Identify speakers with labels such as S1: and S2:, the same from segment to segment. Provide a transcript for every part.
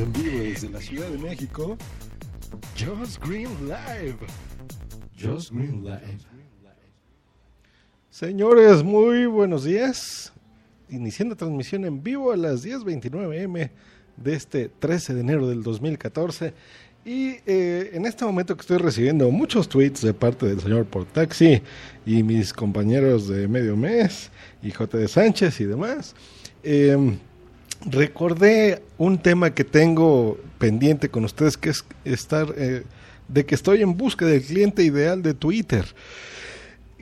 S1: en vivo desde la Ciudad de México. Just Green Live. Just Green Live. Señores, muy buenos días. Iniciando transmisión en vivo a las 10:29 m de este 13 de enero del 2014. Y eh, en este momento que estoy recibiendo muchos tweets de parte del señor Portaxi y mis compañeros de medio mes y J. de Sánchez y demás, eh, recordé un tema que tengo pendiente con ustedes, que es estar, eh, de que estoy en busca del cliente ideal de Twitter.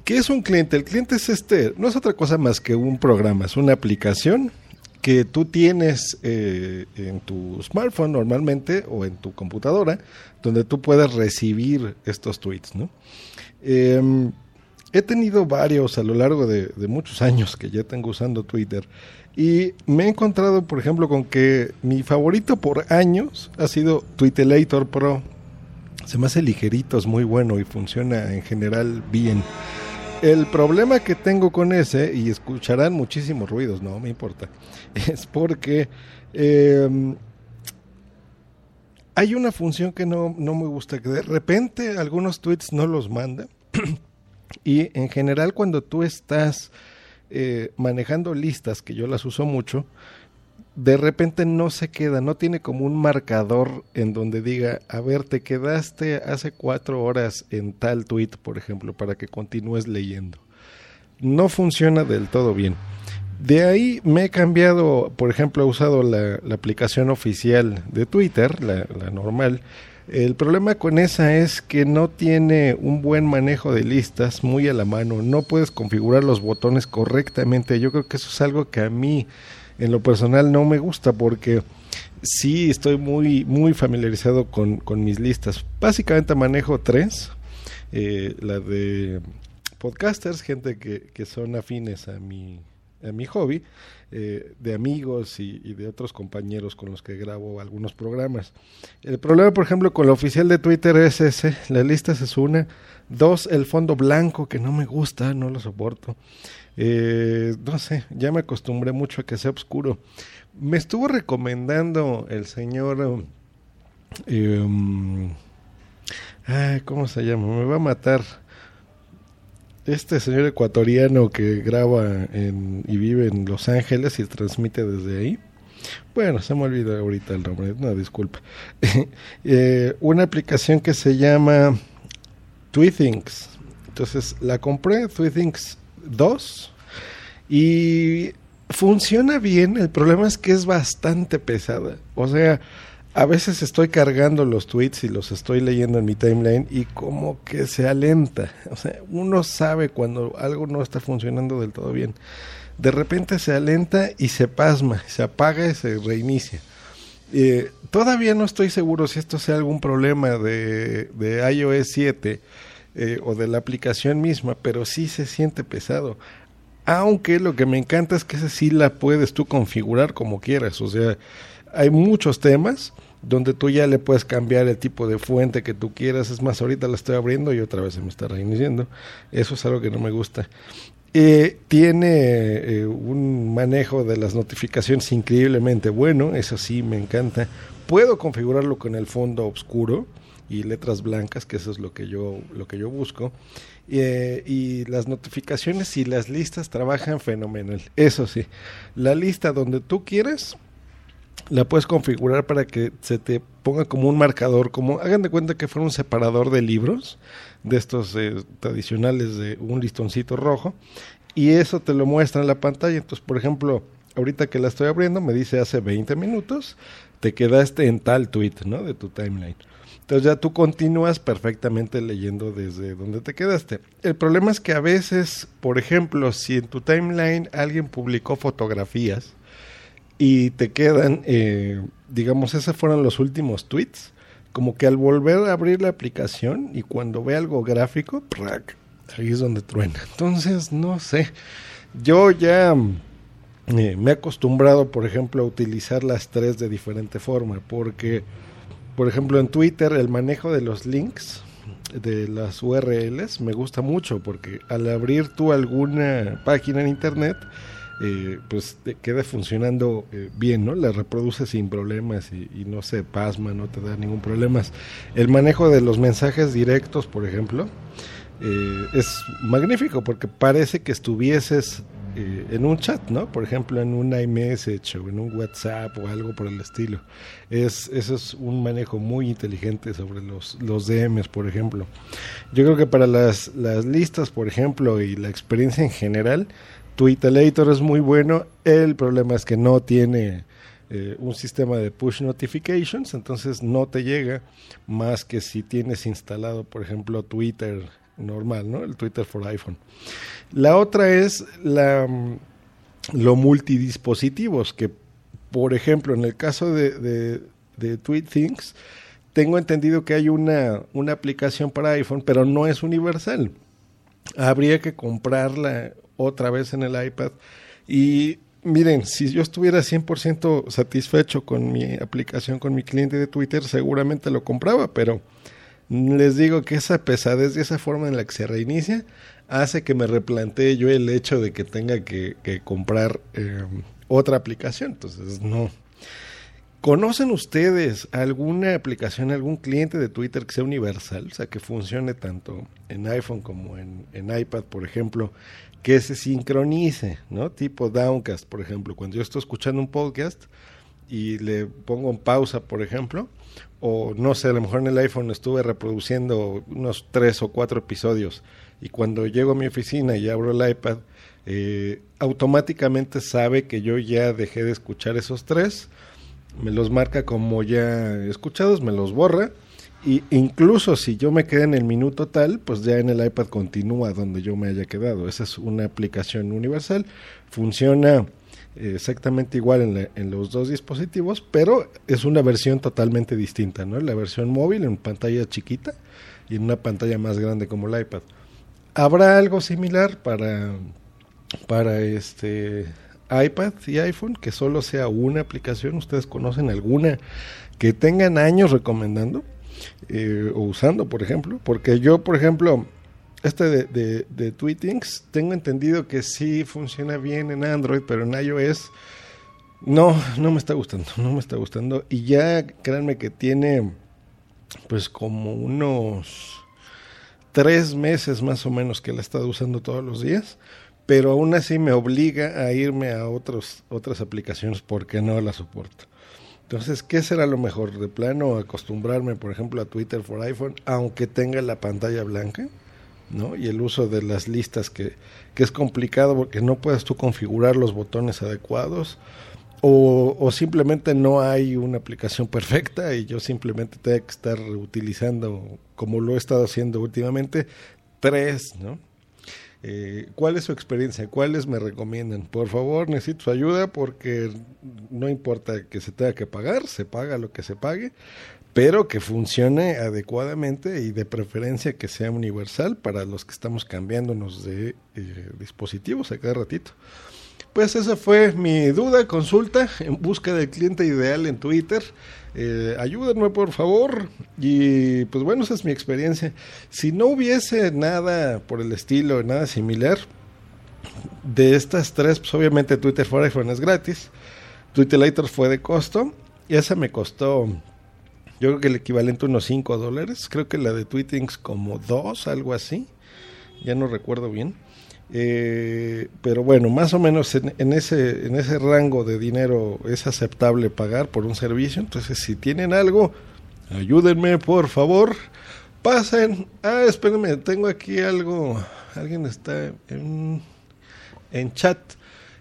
S1: ¿Qué es un cliente? El cliente es este, no es otra cosa más que un programa, es una aplicación que tú tienes eh, en tu smartphone normalmente o en tu computadora, donde tú puedes recibir estos tweets. Em, he tenido varios a lo largo de, de, muchos años que ya tengo usando Twitter y me he encontrado, por ejemplo, con que mi favorito por años ha sido Twitterator Pro. Se me hace ligerito, es muy bueno y funciona en general bien. El problema que tengo con ese, y escucharán muchísimos ruidos, no me importa, es porque eh, hay una función que no, no me gusta, que de repente algunos tweets no los manda. y en general cuando tú estás eh, manejando listas, que yo las uso mucho, de repente no se queda, no tiene como un marcador en donde diga, a ver, te quedaste hace cuatro horas en tal tweet, por ejemplo, para que continúes leyendo. No funciona del todo bien. De ahí me he cambiado, por ejemplo, he usado la, aplicación oficial de Twitter, la normal, el problema con esa es que no tiene un buen manejo de listas muy a la mano. No puedes configurar los botones correctamente. Yo creo que eso es algo que a mí, en lo personal, no me gusta porque sí estoy muy, muy familiarizado con, mis listas. Básicamente manejo tres. Eh, la de podcasters, gente que, que son afines a mi, a mi hobby, eh, de amigos y, de otros compañeros con los que grabo algunos programas. El problema, por ejemplo, con la oficial de Twitter es ese, la lista es una. Dos, el fondo blanco, que no me gusta, no lo soporto. Eh, no sé, ya me acostumbré mucho a que sea oscuro. Me estuvo recomendando el señor... Eh, ¿Cómo se llama? Me va a matar este señor ecuatoriano que graba en, y vive en Los Ángeles y transmite desde ahí. Bueno, se me olvidó ahorita el nombre, no, disculpa. eh, una aplicación que se llama Tweetings. Entonces la compré, Tweetings 2, y funciona bien. El problema es que es bastante pesada. O sea, a veces estoy cargando los tweets y los estoy leyendo en mi timeline y como que se alenta. O sea, uno sabe cuando algo no está funcionando del todo bien. De repente se alenta y se pasma, se apaga y se reinicia. Eh, todavía no estoy seguro si esto sea algún problema de, iOS 7 eh, o de la aplicación misma, pero sí se siente pesado. Aunque lo que me encanta es que esa sí la puedes tú configurar como quieras. O sea, hay muchos temas donde tú ya le puedes cambiar el tipo de fuente que tú quieras. Es más, ahorita la estoy abriendo y otra vez se me está reiniciando. Eso es algo que no me gusta. Eh, tiene eh, un manejo de las notificaciones increíblemente bueno, eso sí me encanta. Puedo configurarlo con el fondo oscuro y letras blancas, que eso es lo que yo, lo que yo busco. Eh, y las notificaciones y las listas trabajan fenomenal. Eso sí, la lista donde tú quieres la puedes configurar para que se te ponga como un marcador, como hagan de cuenta que fuera un separador de libros, de estos eh, tradicionales de un listoncito rojo, y eso te lo muestra en la pantalla. Entonces, por ejemplo, ahorita que la estoy abriendo, me dice hace 20 minutos, te quedaste en tal tweet, ¿no? De tu timeline. Entonces ya tú continúas perfectamente leyendo desde donde te quedaste. El problema es que a veces, por ejemplo, si en tu timeline alguien publicó fotografías, y te quedan, eh, digamos, esos fueron los últimos tweets, como que al volver a abrir la aplicación y cuando ve algo gráfico, ¡prac! ahí es donde truena. Entonces, no sé, yo ya eh, me he acostumbrado, por ejemplo, a utilizar las tres de diferente forma, porque, por ejemplo, en Twitter el manejo de los links, de las URLs, me gusta mucho, porque al abrir tú alguna página en Internet, eh, pues queda funcionando eh, bien, ¿no? La reproduce sin problemas y, no se pasma, no te da ningún problema. El manejo de los mensajes directos, por ejemplo, eh, es magnífico porque parece que estuvieses en un chat, ¿no? Por ejemplo, en un iMessage o en un WhatsApp o algo por el estilo. Es, eso es un manejo muy inteligente sobre los, los DMs, por ejemplo. Yo creo que para las, las listas, por ejemplo, y la experiencia en general, Twitter es muy bueno. El problema es que no tiene eh, un sistema de push notifications, entonces no te llega más que si tienes instalado, por ejemplo, Twitter normal, ¿no? El Twitter for iPhone. La otra es la, mm, lo multidispositivos, que por ejemplo, en el caso de, de, de TweetThings, tengo entendido que hay una, una aplicación para iPhone, pero no es universal. Habría que comprarla otra vez en el iPad. Y miren, si yo estuviera 100% satisfecho con mi aplicación, con mi cliente de Twitter, seguramente lo compraba, pero les digo que esa pesadez y esa forma en la que se reinicia hace que me replantee yo el hecho de que tenga que, comprar eh, otra aplicación. Entonces, no. ¿Conocen ustedes alguna aplicación, algún cliente de Twitter que sea universal? O sea, que funcione tanto en iPhone como en, en iPad, por ejemplo, que se sincronice, ¿no? Tipo Downcast, por ejemplo. Cuando yo estoy escuchando un podcast y le pongo en pausa, por ejemplo, o no sé, a lo mejor en el iPhone estuve reproduciendo unos tres o cuatro episodios y cuando llego a mi oficina y abro el iPad, eh, automáticamente sabe que yo ya dejé de escuchar esos tres, me los marca como ya escuchados, me los borra y incluso si yo me quedé en el minuto tal, pues ya en el iPad continúa donde yo me haya quedado. Esa es una aplicación universal. Funciona eh, exactamente igual en, en, los dos dispositivos, pero es una versión totalmente distinta, ¿no? La versión móvil en pantalla chiquita y en una pantalla más grande como el iPad. ¿Habrá algo similar para, para este iPad y iPhone que solo sea una aplicación? ¿Ustedes conocen alguna que tengan años recomendando? Eh, o usando, por ejemplo. Porque yo, por ejemplo, este de, de, de, Tweetings, tengo entendido que sí funciona bien en Android, pero en iOS no, no me está gustando, no me está gustando. Y ya créanme que tiene pues como unos tres meses más o menos que la he estado usando todos los días, pero aún así me obliga a irme a otros, otras aplicaciones porque no la soporto. Entonces, ¿qué será lo mejor? ¿De plano acostumbrarme, por ejemplo, a Twitter for iPhone, aunque tenga la pantalla blanca? ¿no? Y el uso de las listas que, que es complicado porque no puedes tú configurar los botones adecuados o, o, simplemente no hay una aplicación perfecta y yo simplemente tengo que estar utilizando, como lo he estado haciendo últimamente, tres, ¿no? Eh, ¿Cuál es su experiencia? ¿Cuáles me recomiendan? Por favor, necesito su ayuda porque no importa que se tenga que pagar, se paga lo que se pague, pero que funcione adecuadamente y de preferencia que sea universal para los que estamos cambiándonos de eh, dispositivos a cada ratito. Pues esa fue mi duda, consulta en busca del cliente ideal en Twitter. Eh, ayúdenme por favor. Y pues bueno, esa es mi experiencia. Si no hubiese nada por el estilo, nada similar, de estas tres, pues obviamente Twitter for iPhone es gratis. Twitter Later fue de costo. Y esa me costó, yo creo que el equivalente a unos 5 dólares. Creo que la de Tweetings como 2, algo así. Ya no recuerdo bien. Eh, pero bueno, más o menos en, ese, en ese rango de dinero es aceptable pagar por un servicio. Entonces, si tienen algo, ayúdenme, por favor. Pasen. Ah, espérenme, tengo aquí algo. Alguien está en, en chat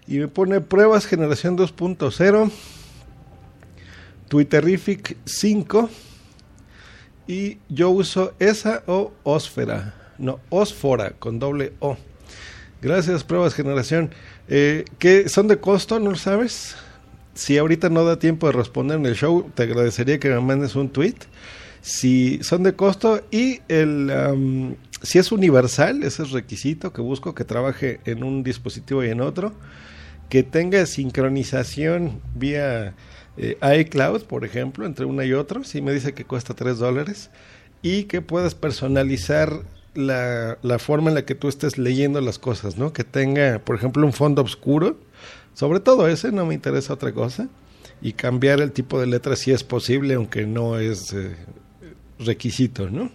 S1: y me pone pruebas generación 2.0, Twitterific 5 y yo uso esa o Osfera, no, Osfora con doble O. Gracias, Pruebas Generación. Eh, ¿qué, ¿Son de costo? ¿No lo sabes? Si ahorita no da tiempo de responder en el show, te agradecería que me mandes un tweet. Si son de costo y el, si es universal, ese es requisito que busco que trabaje en un dispositivo y en otro, que tenga sincronización vía eh, iCloud, por ejemplo, entre una y otra, si me dice que cuesta 3 dólares, y que puedas personalizar la, la, forma en la que tú estés leyendo las cosas, ¿no? Que tenga, por ejemplo, un fondo oscuro Sobre todo ese, no me interesa otra cosa. Y cambiar el tipo de letra si es posible, aunque no es eh, requisito, ¿no?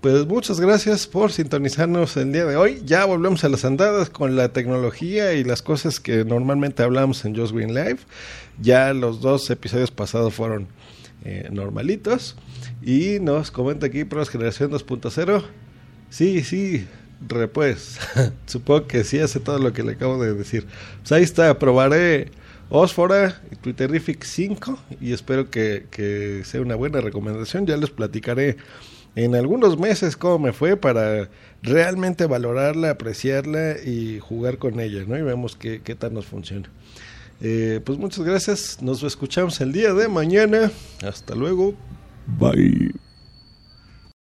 S1: Pues muchas gracias por sintonizarnos el día de hoy. Ya volvemos a las andadas con la tecnología y las cosas que normalmente hablamos en Just Green Live. Ya los dos episodios pasados fueron eh, normalitos. Y nos comenta aquí Pros Generación 2.0. Sí, sí, repues. Supongo que sí hace todo lo que le acabo de decir. Pues ahí está, probaré Osfora y Twitterific 5 y espero que, que sea una buena recomendación. Ya les platicaré en algunos meses cómo me fue para realmente valorarla, apreciarla y jugar con ella, ¿no? Y vemos qué, qué tal nos funciona. Eh, pues muchas gracias, nos escuchamos el día de mañana. Hasta luego. Bye.